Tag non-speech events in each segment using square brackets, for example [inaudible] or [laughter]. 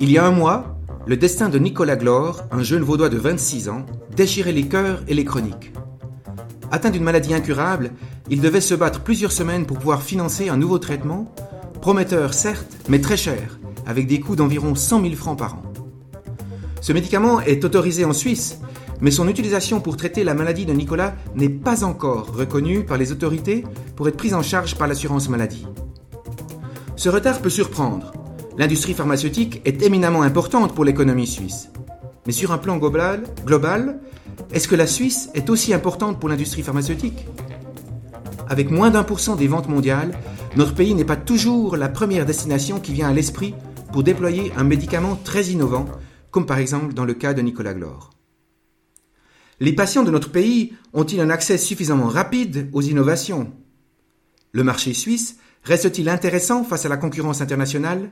Il y a un mois, le destin de Nicolas Glore, un jeune vaudois de 26 ans, déchirait les cœurs et les chroniques. Atteint d'une maladie incurable, il devait se battre plusieurs semaines pour pouvoir financer un nouveau traitement, prometteur certes, mais très cher, avec des coûts d'environ 100 000 francs par an. Ce médicament est autorisé en Suisse, mais son utilisation pour traiter la maladie de Nicolas n'est pas encore reconnue par les autorités pour être prise en charge par l'assurance maladie. Ce retard peut surprendre, l'industrie pharmaceutique est éminemment importante pour l'économie suisse. Mais sur un plan global, est-ce que la Suisse est aussi importante pour l'industrie pharmaceutique? Avec moins d'un pour cent des ventes mondiales, notre pays n'est pas toujours la première destination qui vient à l'esprit pour déployer un médicament très innovant, comme par exemple dans le cas de Nicolas Glore. Les patients de notre pays ont-ils un accès suffisamment rapide aux innovations? Le marché suisse reste-t-il intéressant face à la concurrence internationale?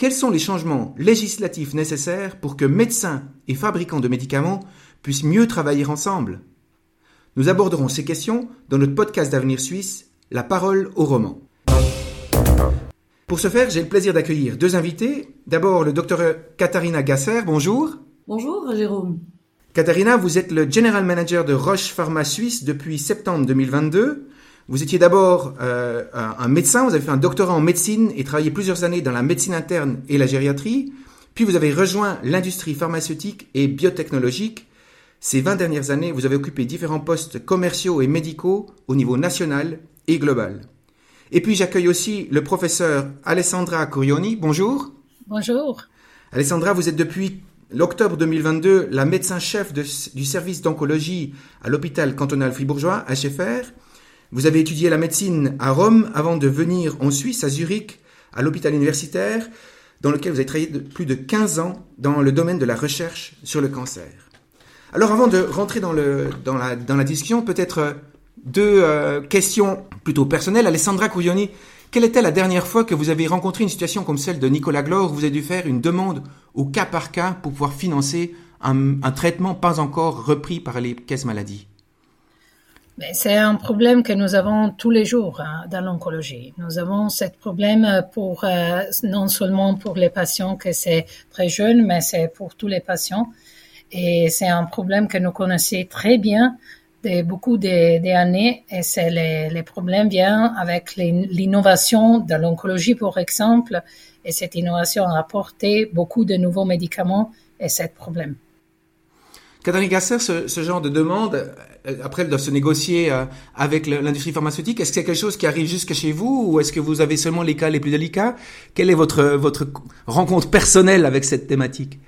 Quels sont les changements législatifs nécessaires pour que médecins et fabricants de médicaments puissent mieux travailler ensemble? Nous aborderons ces questions dans notre podcast d'avenir suisse, La parole au roman. Pour ce faire, j'ai le plaisir d'accueillir deux invités. D'abord, le docteur Katharina Gasser, bonjour. Bonjour Jérôme. Katharina, vous êtes le General Manager de Roche Pharma Suisse depuis septembre 2022. Vous étiez d'abord euh, un médecin, vous avez fait un doctorat en médecine et travaillé plusieurs années dans la médecine interne et la gériatrie. Puis vous avez rejoint l'industrie pharmaceutique et biotechnologique. Ces 20 dernières années, vous avez occupé différents postes commerciaux et médicaux au niveau national et global. Et puis j'accueille aussi le professeur Alessandra Curioni. Bonjour. Bonjour. Alessandra, vous êtes depuis l'octobre 2022 la médecin-chef du service d'oncologie à l'hôpital cantonal fribourgeois, HFR. Vous avez étudié la médecine à Rome avant de venir en Suisse, à Zurich, à l'hôpital universitaire, dans lequel vous avez travaillé plus de 15 ans dans le domaine de la recherche sur le cancer. Alors avant de rentrer dans, la, discussion, peut-être euh, deux euh, questions plutôt personnelles. Alessandra Curioni, quelle était la dernière fois que vous avez rencontré une situation comme celle de Nicolas Glore où vous avez dû faire une demande au cas par cas pour pouvoir financer un, un traitement pas encore repris par les caisses maladies? C'est un problème que nous avons tous les jours hein, dans l'oncologie. Nous avons ce problème pour euh, non seulement pour les patients que c'est très jeune, mais c'est pour tous les patients. Et c'est un problème que nous connaissons très bien de beaucoup d'années. Et c'est les, les problèmes viennent avec l'innovation de l'oncologie, par exemple. Et cette innovation a apporté beaucoup de nouveaux médicaments et ce problème. Catherine Gasser, ce, ce, genre de demande, euh, après, elle doit se négocier euh, avec l'industrie pharmaceutique. Est-ce que c'est quelque chose qui arrive jusque chez vous ou est-ce que vous avez seulement les cas les plus délicats? Quelle est votre, votre rencontre personnelle avec cette thématique?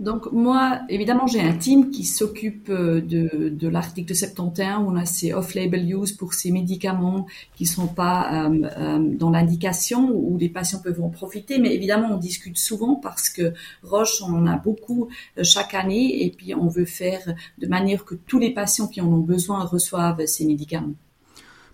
Donc moi, évidemment, j'ai un team qui s'occupe euh, de, de l'article 71 où on a ces off-label use pour ces médicaments qui sont pas euh, euh, dans l'indication où les patients peuvent en profiter. Mais évidemment, on discute souvent parce que Roche, on en a beaucoup chaque année et puis on veut faire de manière que tous les patients qui en ont besoin reçoivent ces médicaments.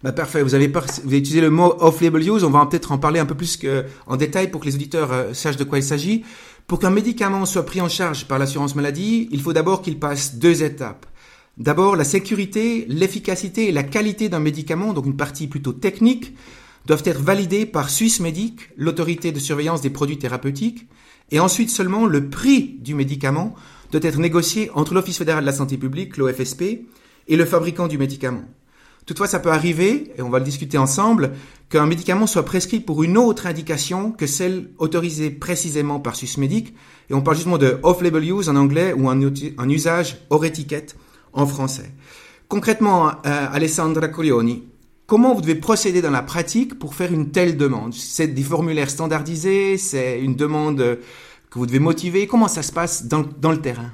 Bah parfait, vous avez, avez utilisé le mot off-label use, on va peut-être en parler un peu plus en détail pour que les auditeurs sachent de quoi il s'agit. Pour qu'un médicament soit pris en charge par l'assurance maladie, il faut d'abord qu'il passe deux étapes. D'abord, la sécurité, l'efficacité et la qualité d'un médicament, donc une partie plutôt technique, doivent être validées par Swissmedic, l'autorité de surveillance des produits thérapeutiques, et ensuite seulement le prix du médicament doit être négocié entre l'Office fédéral de la santé publique, l'OFSP, et le fabricant du médicament. Toutefois, ça peut arriver, et on va le discuter ensemble, qu'un médicament soit prescrit pour une autre indication que celle autorisée précisément par Swissmedic, et on parle justement de off-label use en anglais ou un, usage hors étiquette en français. Concrètement, euh, Alessandra Corioni, comment vous devez procéder dans la pratique pour faire une telle demande? C'est des formulaires standardisés, c'est une demande que vous devez motiver, comment ça se passe dans le terrain?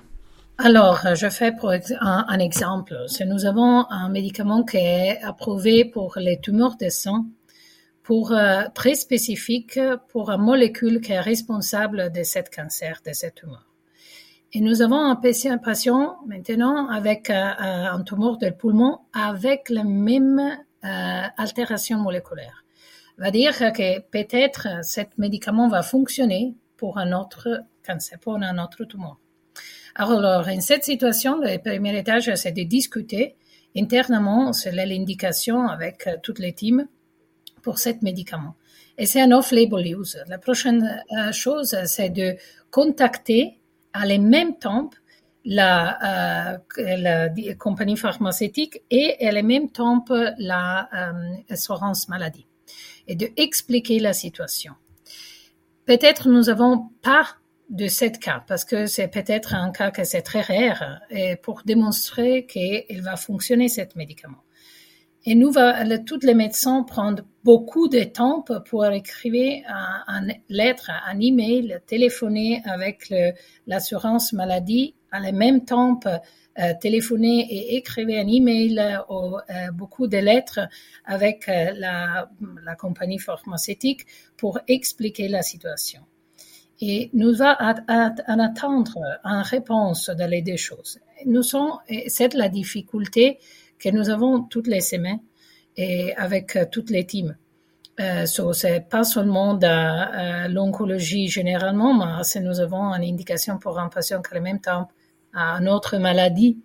Alors, je fais un, exemple. Si nous avons un médicament qui est approuvé pour les tumeurs de sang, pour euh, très spécifique pour une molécule qui est responsable de ce cancer, de cette tumeur. Et nous avons un patient maintenant avec euh, un tumeur du poumon avec la même euh, altération moléculaire. Va dire que peut-être ce médicament va fonctionner pour un autre cancer, pour un autre tumeur. Alors, en cette situation, le premier étage, c'est de discuter internement, c'est l'indication avec euh, toutes les teams, pour cet médicament. Et c'est un off-label use. La prochaine euh, chose, c'est de contacter à les mêmes temps la, euh, compagnie pharmaceutique et à les mêmes temps la euh, maladie et de expliquer la situation. Peut-être nous n'avons pas de cette cas parce que c'est peut-être un cas que c'est très rare et pour démontrer qu'il va fonctionner cet médicament. Et nous, va, les médecins prendre beaucoup de temps pour écrire une lettre, un email, téléphoner avec l'assurance maladie, à la même temps euh, téléphoner et écrire un email ou euh, beaucoup de lettres avec euh, la, la, compagnie pharmaceutique pour expliquer la situation. Et nous va en attendre une réponse dans les deux choses. Nous sommes, c'est la difficulté que nous avons toutes les semaines et avec euh, toutes les teams. Euh, so, c'est pas seulement de euh, l'oncologie généralement, mais si nous avons une indication pour un patient qui en même temps a une autre maladie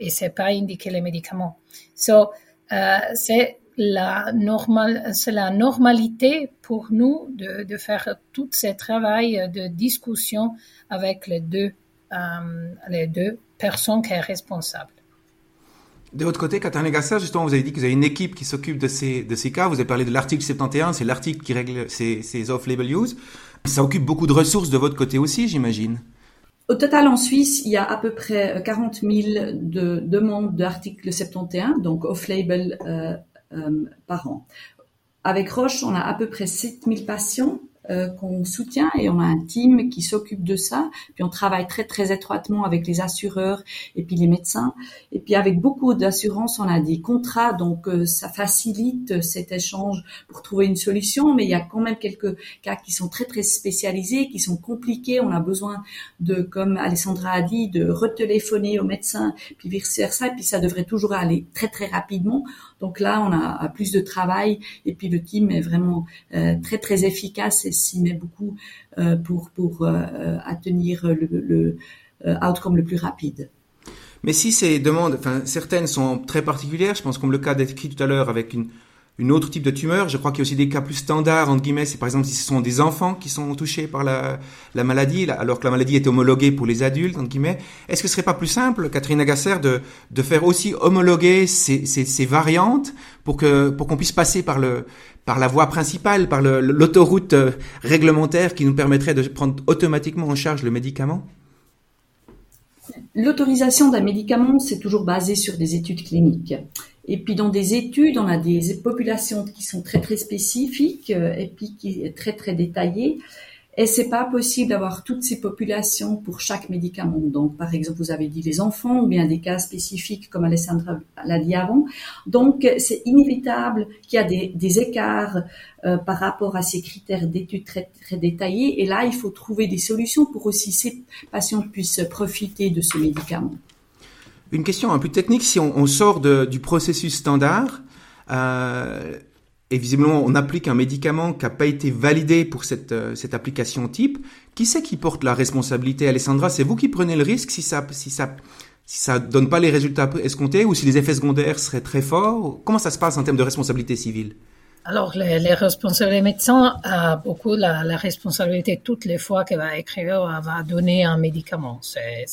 et c'est pas indiqué les médicaments. So, euh, c'est la normal, c'est la normalité pour nous de, de faire tout ce travail de discussion avec les deux, euh, les deux personnes qui sont responsables. De votre côté, Catherine Gasser, justement, vous avez dit que vous avez une équipe qui s'occupe de ces, de ces cas. Vous avez parlé de l'article 71, c'est l'article qui règle ces, ces off-label use. Ça occupe beaucoup de ressources de votre côté aussi, j'imagine. Au total, en Suisse, il y a à peu près 40 000 de demandes d'article 71, donc off-label euh, euh, par an. Avec Roche, on a à peu près 7 000 patients euh, qu'on soutient et on a un team qui s'occupe de ça. Puis on travaille très très étroitement avec les assureurs et puis les médecins. Et puis avec beaucoup d'assurances, on a des contrats, donc euh, ça facilite cet échange pour trouver une solution. Mais il y a quand même quelques cas qui sont très très spécialisés, qui sont compliqués. On a besoin de, comme Alessandra a dit, de retéléphoner au médecin, puis vice versa. Et puis ça devrait toujours aller très très rapidement. Donc là, on a, plus de travail et puis le team est vraiment euh, très très efficace s'y met beaucoup euh, pour pour euh, atteindre le, le outcome le plus rapide. Mais si ces demandes, enfin certaines sont très particulières, je pense comme le cas décrit tout à l'heure avec une une autre type de tumeur. Je crois qu'il y a aussi des cas plus standards, entre guillemets, c'est par exemple si ce sont des enfants qui sont touchés par la, la maladie, alors que la maladie est homologuée pour les adultes, entre guillemets. Est-ce que ce serait pas plus simple, Catherine Agasser, de, de faire aussi homologuer ces, ces variantes pour que pour qu'on puisse passer par la voie principale, par l'autoroute euh, réglementaire qui nous permettrait de prendre automatiquement en charge le médicament? L'autorisation d'un médicament, c'est toujours basé sur des études cliniques. Et puis dans des études, on a des populations qui sont très très spécifiques euh, et puis qui très très détaillées. Et c'est pas possible d'avoir toutes ces populations pour chaque médicament. Donc, par exemple, vous avez dit les enfants ou bien des cas spécifiques comme Alessandra l'a dit avant. Donc, c'est inévitable qu'il y a des, écarts euh, par rapport à ces critères d'études très, très détaillés. Et là, il faut trouver des solutions pour aussi ces patients puissent profiter de ce médicament. Une question un peu technique, si on, sort du processus standard, euh, et visiblement on applique un médicament qui n'a pas été validé pour cette, euh, cette application type, qui c'est qui porte la responsabilité, Alessandra? C'est vous qui prenez le risque si ça si ça si ça donne pas les résultats escomptés ou si les effets secondaires seraient très forts? Comment ça se passe en termes de responsabilité civile? Alors, les, les responsables les médecins ont beaucoup la, la, responsabilité toutes les fois qu'il va écrire, va donner un médicament. C'est,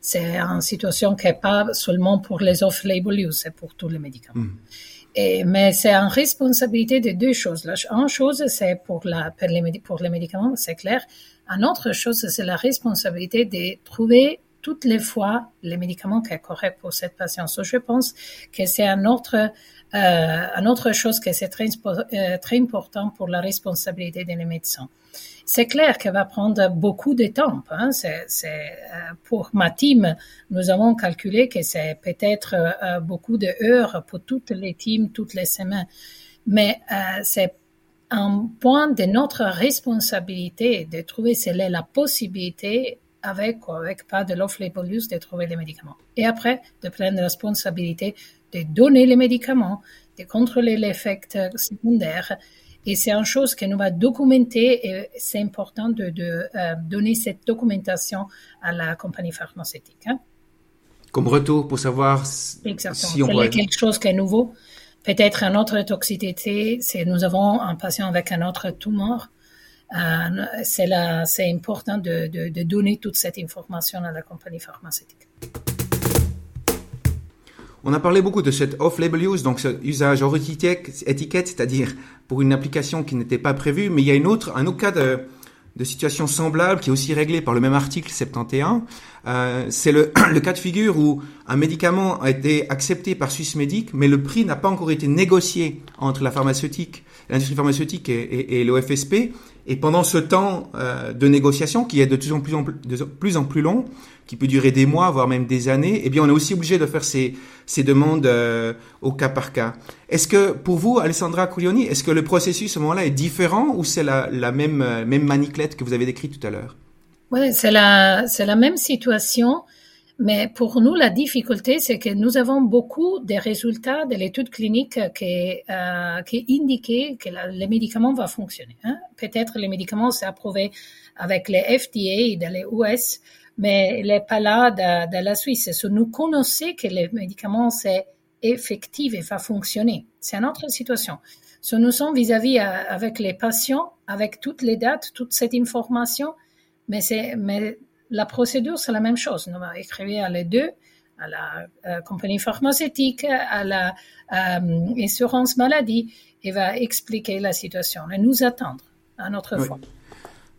c'est, une situation qui n'est pas seulement pour les off-label use, c'est pour tous les médicaments. Mm. Mais c'est une responsabilité de deux choses. La, une chose, c'est pour, pour, les, médicaments, c'est clair. Une autre chose, c'est la responsabilité de trouver toutes les fois les médicaments qui sont corrects pour cette patiente. je pense que c'est un autre euh, une autre chose que c'est très, euh, très important pour la responsabilité des médecins. C'est clair qu'elle va prendre beaucoup de temps. Hein. Euh, pour ma team, nous avons calculé que c'est peut-être euh, beaucoup d'heures pour toutes les teams, toutes les semaines. Mais euh, c'est un point de notre responsabilité de trouver quelle est la possibilité avec ou avec pas de l'off-label use de trouver les médicaments. Et après, de prendre la responsabilité de donner les médicaments, de contrôler l'effet secondaire. Et c'est une chose que nous va documenter et c'est important de, de euh, donner cette documentation à la compagnie pharmaceutique. Hein. Comme retour pour savoir Exactement. si on voit... quelque chose qui est nouveau. Peut-être une autre toxicité, c'est nous avons un patient avec un autre tumeur. Euh, c'est c'est important de, de, de donner toute cette information à la compagnie pharmaceutique. On a parlé beaucoup de cet off-label use, donc ce usage hors étiquette, c'est-à-dire pour une application qui n'était pas prévue, mais il y a une autre, un autre cas de, de situation semblable qui est aussi réglé par le même article 71. Euh, c'est le, [clears throat] le, cas de figure où un médicament a été accepté par Swissmedic, mais le prix n'a pas encore été négocié entre la pharmaceutique, l'industrie pharmaceutique et, et, et l'OFSP. Et pendant ce temps euh, de négociation, qui est de plus plus, en plus, de plus en plus long, qui peut durer des mois, voire même des années, eh bien, on est aussi obligé de faire ces, demandes euh, au cas par cas. Est-ce que, pour vous, Alessandra Cuglioni, est-ce que le processus à ce moment-là est différent ou c'est la, même, euh, même maniclette que vous avez décrite tout à l'heure? Oui, c'est la, c'est la même situation. Mais pour nous, la difficulté, c'est que nous avons beaucoup de résultats de l'étude clinique qui, euh, qui indiquent que la, le médicament va fonctionner. Hein. Peut-être le médicament s'est approuvé avec les FDA et les US, mais il n'est pas là de, de la Suisse. Nous connaissons que le médicament c'est effectif et va fonctionner, c'est une autre situation. Si nous sommes vis-à-vis -vis avec les patients, avec toutes les dates, toute cette information, mais c'est mais la procédure, c'est la même chose. Nous écrire à les deux, à la euh, compagnie pharmaceutique, à la euh, assurance maladie, et va expliquer la situation et nous attendre à notre oui. fois.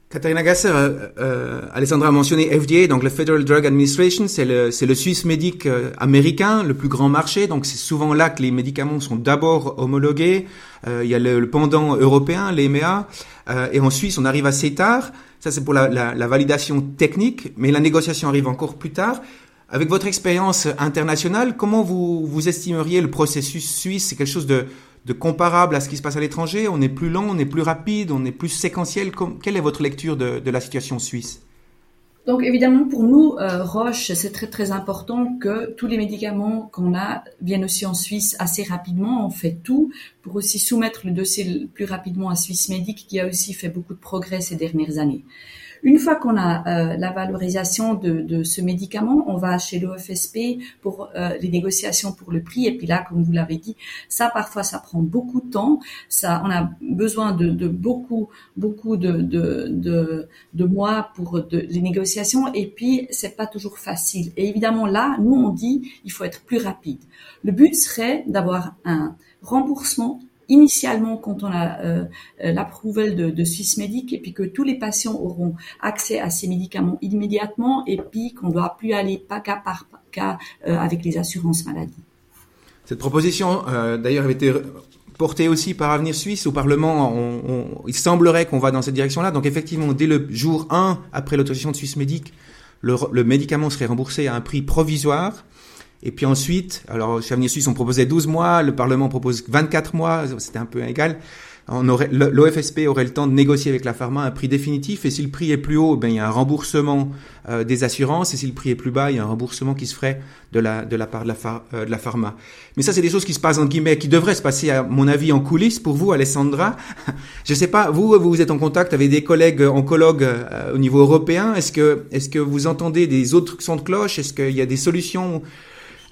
Katharina Gasser, euh, euh, Alessandra a mentionné FDA, donc le Federal Drug Administration, c'est le, c'est le Suisse médic euh, américain, le plus grand marché, donc c'est souvent là que les médicaments sont d'abord homologués. Euh, il y a le, le pendant européen, l'EMEA, euh, et en Suisse on arrive assez tard. Ça c'est pour la, la, la validation technique, mais la négociation arrive encore plus tard. Avec votre expérience internationale, comment vous, vous estimeriez le processus suisse? C'est quelque chose de, de comparable à ce qui se passe à l'étranger On est plus lent, on est plus rapide, on est plus séquentiel Quelle est votre lecture de, la situation suisse? Donc évidemment pour nous euh, Roche c'est très très important que tous les médicaments qu'on a viennent aussi en Suisse assez rapidement. On fait tout pour aussi soumettre le dossier plus rapidement à Suisse Medic qui a aussi fait beaucoup de progrès ces dernières années. Une fois qu'on a euh, la valorisation de, de, ce médicament, on va chez l'OFSP pour euh, les négociations pour le prix. Et puis là, comme vous l'avez dit, ça parfois ça prend beaucoup de temps. Ça, on a besoin de, de beaucoup, beaucoup de, de, de, mois pour les négociations. Et puis c'est pas toujours facile. Et évidemment là, nous on dit il faut être plus rapide. Le but serait d'avoir un remboursement initialement quand on a euh, de, de Swissmedic et puis que tous les patients auront accès à ces médicaments immédiatement et puis qu'on ne doit plus aller pas cas par cas euh, avec les assurances maladie. Cette proposition, euh, d'ailleurs, avait été portée aussi par Avenir Suisse au Parlement. Il semblerait qu'on va dans cette direction-là. Donc effectivement, dès le jour 1 après l'autorisation de Swissmedic, le, le médicament serait remboursé à un prix provisoire. Et puis ensuite, alors chez Avenir Suisse, on proposait 12 mois, le Parlement propose 24 mois, c'était un peu égal. L'OFSP aurait le temps de négocier avec la pharma un prix définitif, et si le prix est plus haut, ben, il y a un remboursement euh, des assurances, et si le prix est plus bas, il y a un remboursement qui se ferait de la, de la part de la, euh, de la pharma. Mais ça, c'est des choses qui se passent, en guillemets, qui devraient se passer, à mon avis, en coulisses pour vous, Alessandra. [laughs] Je sais pas, vous, vous êtes en contact avec des collègues oncologues euh, au niveau européen. Est-ce que, est-ce que vous entendez des autres sons de cloche? Est-ce qu'il y a des solutions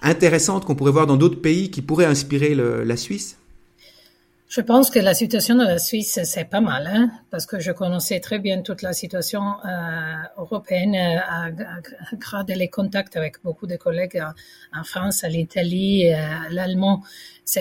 intéressantes qu'on pourrait voir dans d'autres pays qui pourraient inspirer la Suisse? Je pense que la situation de la Suisse, c'est pas mal, hein, parce que je connaissais très bien toute la situation euh, européenne euh, à, grâce les contacts avec beaucoup de collègues en, en France, à l'Italie, euh, l'allemand.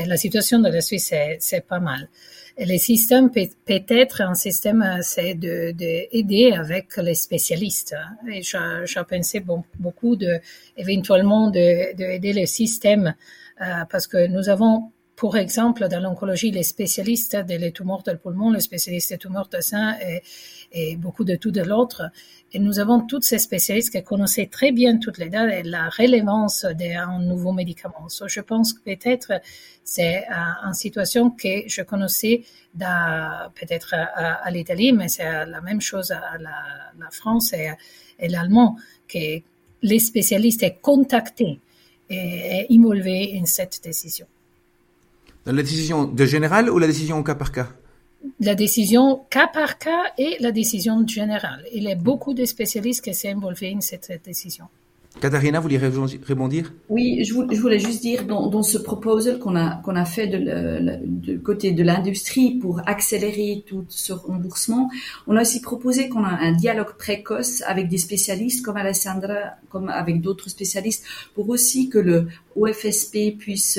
La situation de la Suisse, c'est pas mal. Le système peut, peut être un système, euh, c'est de, de, aider avec les spécialistes. Hein. Et j'ai pensé beaucoup de, éventuellement de, de aider le système euh, parce que nous avons pour exemple, dans l'oncologie, les spécialistes des tumeurs du poumon, les spécialistes des tumeurs de sein et, et beaucoup de tout de l'autre. Et nous avons toutes ces spécialistes qui connaissaient très bien toutes les dates et la relevance d'un nouveau médicament. So, je pense que peut-être c'est euh, une situation que je connaissais peut-être à, à l'Italie, mais c'est la même chose à la, France et, et l'allemand, que les spécialistes est contactés et, et dans cette décision. Dans la décision de général ou la décision au cas par cas? La décision cas par cas et la décision générale. Il y a beaucoup de spécialistes qui s'est involvés dans cette décision. Katharina, vous voulez rebondir Oui, je voulais juste dire dans, ce proposal qu'on a qu'on a fait de, côté de l'industrie pour accélérer tout ce remboursement, on a aussi proposé qu'on a un dialogue précoce avec des spécialistes comme Alessandra, comme avec d'autres spécialistes, pour aussi que le OFSP puisse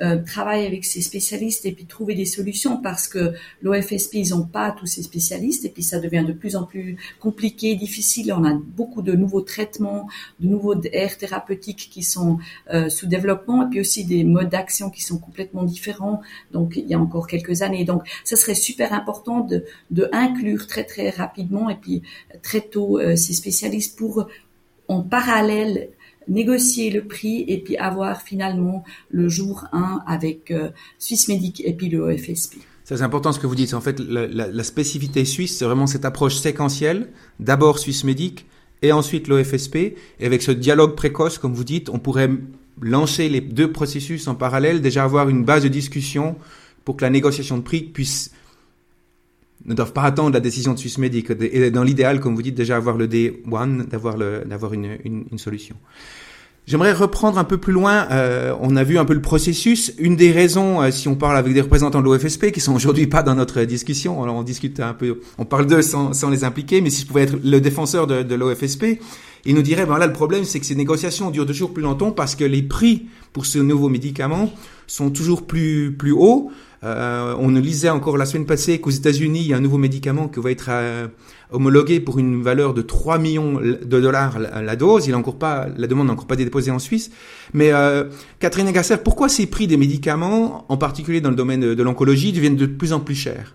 euh, travailler avec ces spécialistes et puis trouver des solutions parce que l'OFSP ils n'ont pas tous ces spécialistes et puis ça devient de plus en plus compliqué, difficile. On a beaucoup de nouveaux traitements, de nouveaux aires thérapeutiques qui sont euh, sous développement et puis aussi des modes d'action qui sont complètement différents. Donc il y a encore quelques années. Donc ça serait super important de, de inclure très très rapidement et puis très tôt euh, ces spécialistes pour en parallèle négocier le prix et puis avoir finalement le jour 1 avec euh, Swissmedic et puis le OFSP. C'est important ce que vous dites. En fait, la, la, spécificité suisse, c'est vraiment cette approche séquentielle. D'abord Swissmedic et ensuite l'OFSP. Et avec ce dialogue précoce, comme vous dites, on pourrait lancer les deux processus en parallèle, déjà avoir une base de discussion pour que la négociation de prix puisse ne doivent pas attendre la décision de Swissmedic et dans l'idéal, comme vous dites, déjà avoir le D1, d'avoir d'avoir une, une, une, solution. J'aimerais reprendre un peu plus loin. Euh, on a vu un peu le processus. Une des raisons, euh, si on parle avec des représentants de l'OFSP qui sont aujourd'hui pas dans notre discussion, alors on discute un peu, on parle d'eux sans, sans les impliquer. Mais si je pouvais être le défenseur de, de l'OFSP, il nous dirait ben là le problème c'est que ces négociations durent toujours plus longtemps parce que les prix pour ce nouveau médicament sont toujours plus plus hauts. Euh, on lisait encore la semaine passée qu'aux États-Unis, il y a un nouveau médicament qui va être euh, homologué pour une valeur de 3 millions de dollars la, dose. Il a encore pas, la demande n'a encore pas déposée en Suisse. Mais euh, Catherine Agasser, pourquoi ces prix des médicaments, en particulier dans le domaine de, de l'oncologie, deviennent de plus en plus chers?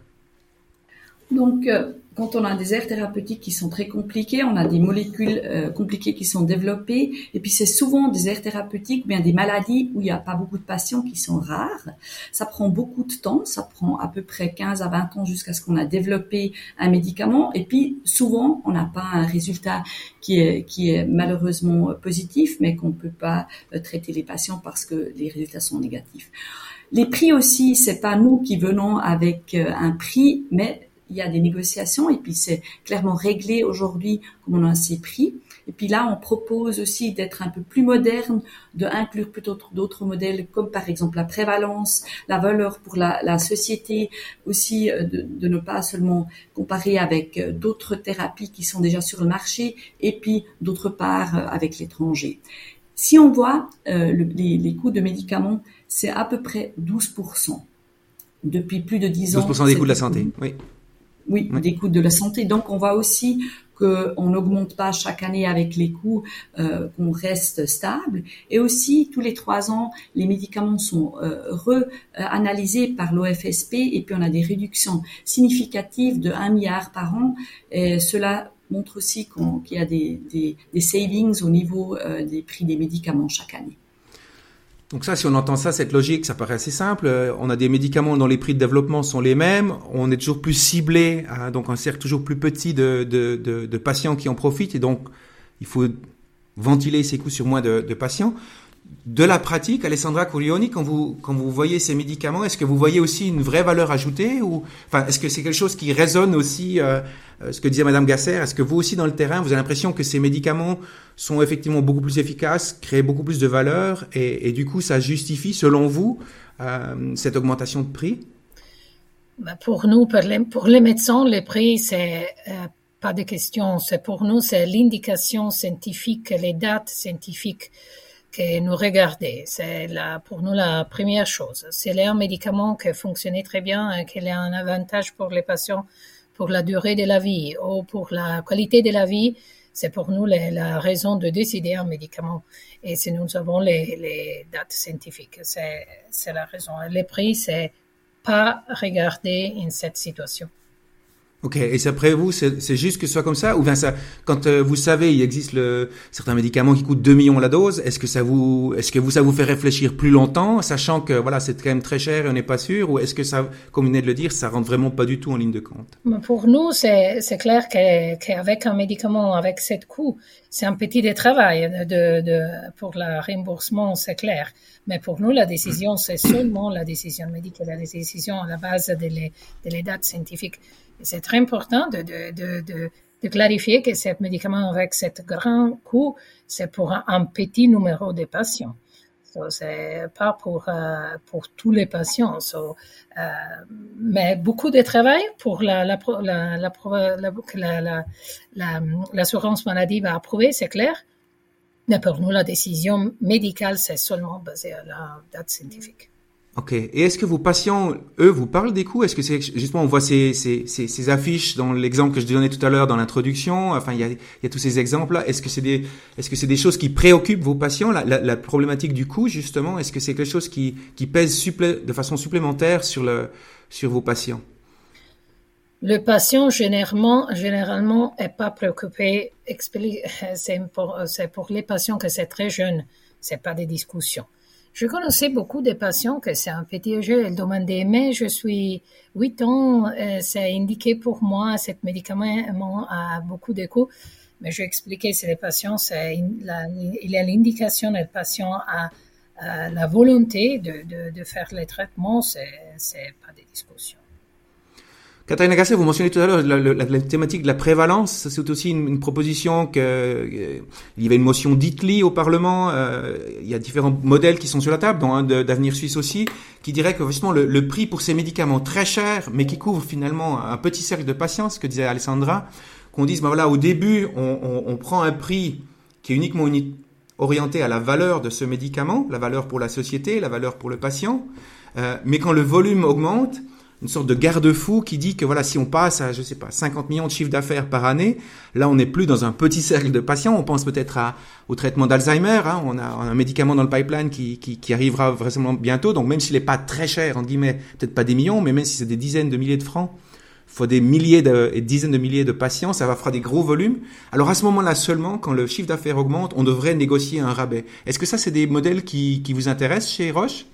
Donc, euh, quand on a des aires thérapeutiques qui sont très compliquées, on a des molécules euh, compliquées qui sont développées, et puis c'est souvent des aires thérapeutiques bien des maladies où il n'y a pas beaucoup de patients qui sont rares. Ça prend beaucoup de temps, ça prend à peu près 15 à 20 ans jusqu'à ce qu'on a développé un médicament, et puis souvent on n'a pas un résultat qui est, qui est malheureusement positif, mais qu'on ne peut pas euh, traiter les patients parce que les résultats sont négatifs. Les prix aussi, c'est pas nous qui venons avec euh, un prix, mais il y a des négociations et puis c'est clairement réglé aujourd'hui comme on a ces prix. Et puis là, on propose aussi d'être un peu plus moderne, de inclure plutôt d'autres modèles comme par exemple la prévalence, la valeur pour la, la société, aussi euh, de, de, ne pas seulement comparer avec euh, d'autres thérapies qui sont déjà sur le marché et puis d'autre part euh, avec l'étranger. Si on voit euh, les, les coûts de médicaments, c'est à peu près 12% depuis plus de 10 ans. 12% des coûts de la santé, oui oui, des coûts de la santé. Donc on voit aussi qu'on n'augmente pas chaque année avec les coûts, euh, qu'on reste stable. Et aussi, tous les trois ans, les médicaments sont euh, re-analysés par l'OFSP et puis on a des réductions significatives de 1 milliard par an. Et cela montre aussi qu'il y a des, des, des, savings au niveau euh, des prix des médicaments chaque année. Donc ça, si on entend ça, cette logique, ça paraît assez simple. Euh, on a des médicaments dont les prix de développement sont les mêmes. On est toujours plus ciblé, à, donc un cercle toujours plus petit de, de, de, patients qui en profitent. Et donc, il faut ventiler ces coûts sur moins de patients. De la pratique, Alessandra Curioni, quand vous, quand vous voyez ces médicaments, est-ce que vous voyez aussi une vraie valeur ajoutée ou, enfin, est-ce que c'est quelque chose qui résonne aussi euh, euh, ce que disait Madame Gasser, est-ce que vous aussi dans le terrain, vous avez l'impression que ces médicaments sont effectivement beaucoup plus efficaces, créent beaucoup plus de valeur, et, du coup, ça justifie, selon vous, euh, cette augmentation de prix? Bah, Pour nous, pour les, pour les médecins, les prix, c'est euh, pas de question. Pour nous, c'est l'indication scientifique, les dates scientifiques que nous regarder. C'est la, pour nous la première chose. C'est un médicament qui fonctionnait très bien et qui a un avantage pour les patients pour la durée de la vie ou pour la qualité de la vie, c'est pour nous la, raison de décider un médicament. Et si nous avons les, les dates scientifiques, c'est la raison. Les prix, c'est pas regarder en cette situation. Ok, et après vous, c'est juste que ce soit comme ça Ou bien ça, quand euh, vous savez, il existe certains médicaments qui coûtent 2 millions la dose, est-ce que ça vous, est-ce que vous, ça vous fait réfléchir plus longtemps, sachant que voilà, c'est quand même très cher et on n'est pas sûr Ou est-ce que ça, comme vous venez de le dire, ça rentre vraiment pas du tout en ligne de compte? Pour nous, c'est clair qu'avec un médicament avec cette coût, c'est un petit travail de, pour le remboursement, c'est clair. Mais pour nous, la décision, c'est seulement la décision médicale, la décision à la base des dates scientifiques c'est très important de, clarifier que ce médicament avec ce grand coût, c'est pour un, petit numéro de patients. So, c'est pas pour euh, tous les patients. Euh, mais beaucoup de travail pour la l'assurance maladie va approuver, c'est clair. Mais pour nous, la décision médicale, c'est seulement basée à la date scientifique. Ok. Et est-ce que vos patients, eux, vous parlent des coûts? Est-ce que c'est justement, on voit ces, ces, ces, affiches dans l'exemple que je donnais tout à l'heure dans l'introduction? Enfin, il y a, tous ces exemples-là. Est-ce que c'est des, est-ce que c'est des choses qui préoccupent vos patients? La, problématique du coût, justement, est-ce que c'est quelque chose qui, qui pèse de façon supplémentaire sur le, sur vos patients? Le patient généralement, généralement, est pas préoccupé. [laughs] C'est pour, pour les patients que c'est très jeune. C'est pas des discussions. Je connaissais beaucoup de patients que c'est un petit jeu. Ils demandaient, mais je suis 8 ans, euh, c'est indiqué pour moi, ce médicament a beaucoup de coûts. Mais je expliquais, c'est les patients, il y a l'indication, le patient a, la volonté de, de, de faire les traitements, c'est pas des discussions. Katharina Gasset, vous mentionnez tout à l'heure la, thématique de la prévalence. C'est aussi une, proposition que euh, il y avait une motion d'Italie au Parlement. Euh, il y a différents modèles qui sont sur la table, dont un d'avenir suisse aussi, qui dirait que justement le, prix pour ces médicaments très chers, mais qui couvrent finalement un petit cercle de patients, ce que disait Alessandra, qu'on dise, ben voilà, au début, on, on, prend un prix qui est uniquement orienté à la valeur de ce médicament, la valeur pour la société, la valeur pour le patient, euh, mais quand le volume augmente, une sorte de garde-fou qui dit que voilà, si on passe à, je sais pas, 50 millions de chiffres d'affaires par année, là, on n'est plus dans un petit cercle de patients. On pense peut-être au traitement d'Alzheimer. Hein. On a un médicament dans le pipeline qui, qui, qui arrivera vraisemblablement bientôt. Donc, même s'il n'est pas très cher, en guillemets, peut-être pas des millions, mais même si c'est des dizaines de milliers de francs, faut des milliers de, et dizaines de milliers de patients, ça va faire des gros volumes. Alors à ce moment-là seulement, quand le chiffre d'affaires augmente, on devrait négocier un rabais. Est-ce que ça, c'est des modèles qui, qui vous intéressent chez Roche?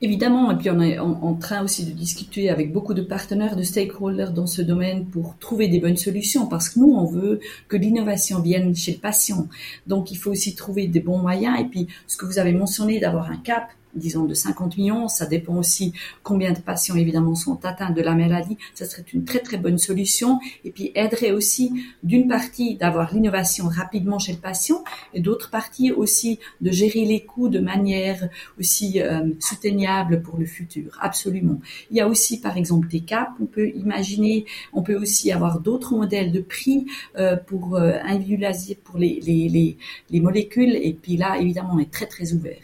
Évidemment, et puis on est en, train aussi de discuter avec beaucoup de partenaires, de stakeholders dans ce domaine pour trouver des bonnes solutions, parce que nous, on veut que l'innovation vienne chez le patient. Donc, il faut aussi trouver des bons moyens. Et puis, ce que vous avez mentionné d'avoir un cap, disons de 50 millions. Ça dépend aussi combien de patients évidemment sont atteints de la maladie. Ça serait une très très bonne solution et puis aiderait aussi d'une partie d'avoir l'innovation rapidement chez le patient et d'autre partie aussi de gérer les coûts de manière aussi euh, soutenable pour le futur. Absolument. Il y a aussi par exemple des caps. On peut imaginer, on peut aussi avoir d'autres modèles de prix euh, pour euh, pour les, les, les, les molécules et puis là évidemment on est très très ouvert.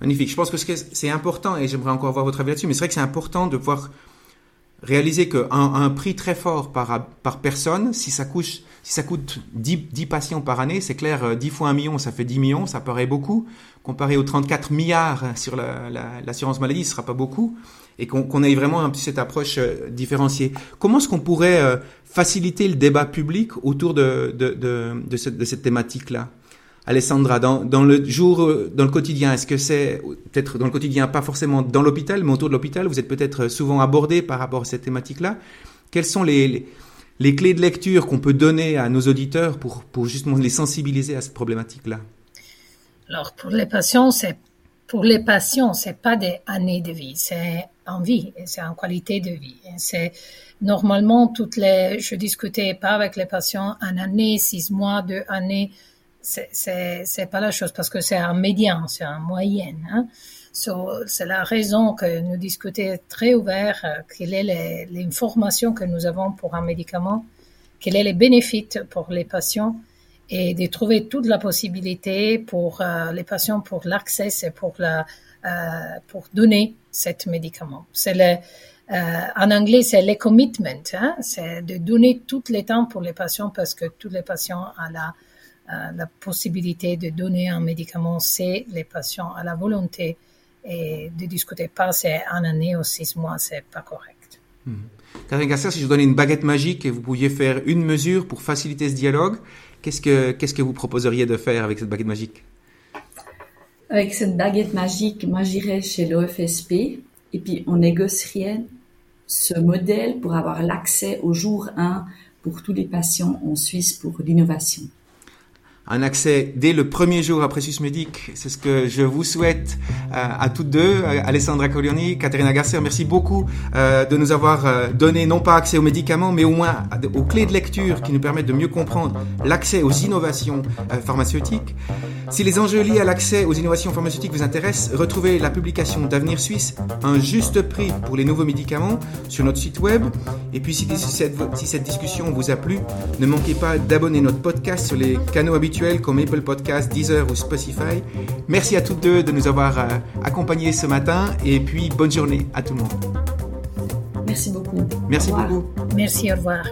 Magnifique. Je pense que c'est important, et j'aimerais encore voir votre avis là-dessus, mais c'est vrai que c'est important de pouvoir réaliser qu'un un prix très fort par, par personne, si ça coûte, si ça coûte 10, 10 patients par année, c'est clair, 10 euh, fois 1 million, ça fait 10 millions, ça paraît beaucoup. Comparé aux 34 milliards sur l'assurance la, maladie, ce sera pas beaucoup. Et qu'on ait vraiment un cette approche euh, différenciée. Comment est-ce qu'on pourrait euh, faciliter le débat public autour de, cette thématique-là? Alessandra, dans, le jour, euh, dans le quotidien, est-ce que c'est peut-être dans le quotidien, pas forcément dans l'hôpital, mais autour de l'hôpital, vous êtes peut-être souvent abordé par rapport à cette thématique-là. Quelles sont les, les, clés de lecture qu'on peut donner à nos auditeurs pour, pour justement les sensibiliser à cette problématique-là? Alors pour les patients, c'est pour les patients, c'est pas des années de vie, c'est en vie, c'est en qualité de vie. C'est normalement toutes les, je discutais pas avec les patients un année, six mois, deux années c'est pas la chose parce que c'est un médian, c'est un moyenne. Hein. c'est la raison que nous discutons très ouvert euh, quelle est l'information que nous avons pour un médicament, quels est les bénéfices pour les patients et de trouver toute la possibilité pour euh, les patients pour l'accès et pour la euh, pour donner cet médicament. C'est le en anglais, c'est le commitment, hein, c'est de donner tout le temps pour les patients parce que tous les patients ont la la possibilité de donner un médicament, c'est les patients à la volonté et de discuter pas c'est un année ou six mois, c'est pas correct. Mmh. Karine Gasser, si je vous donnais une baguette magique et vous pouviez faire une mesure pour faciliter ce dialogue, qu'est-ce que, qu'est-ce que vous proposeriez de faire avec cette baguette magique? Avec cette baguette magique, moi j'irais chez l'OFSP et puis on négocierait ce modèle pour avoir l'accès au jour 1 pour tous les patients en Suisse pour l'innovation. Un accès dès le premier jour à Précieux Médic. C'est ce que je vous souhaite à toutes deux, Alessandra Colioni, Caterina Garcia. Merci beaucoup de nous avoir donné non pas accès aux médicaments, mais au moins aux clés de lecture qui nous permettent de mieux comprendre l'accès aux innovations pharmaceutiques. Si les enjeux liés à l'accès aux innovations pharmaceutiques vous intéressent, retrouvez la publication d'Avenir Suisse, un juste prix pour les nouveaux médicaments, sur notre site web. Et puis si, cette, discussion vous a plu, ne manquez pas d'abonner notre podcast sur les canaux habituels comme Apple Podcasts, Deezer ou Spotify. Merci à toutes deux de nous avoir euh, accompagnés ce matin et puis bonne journée à tout le monde. Merci beaucoup. Merci beaucoup. Merci, au revoir.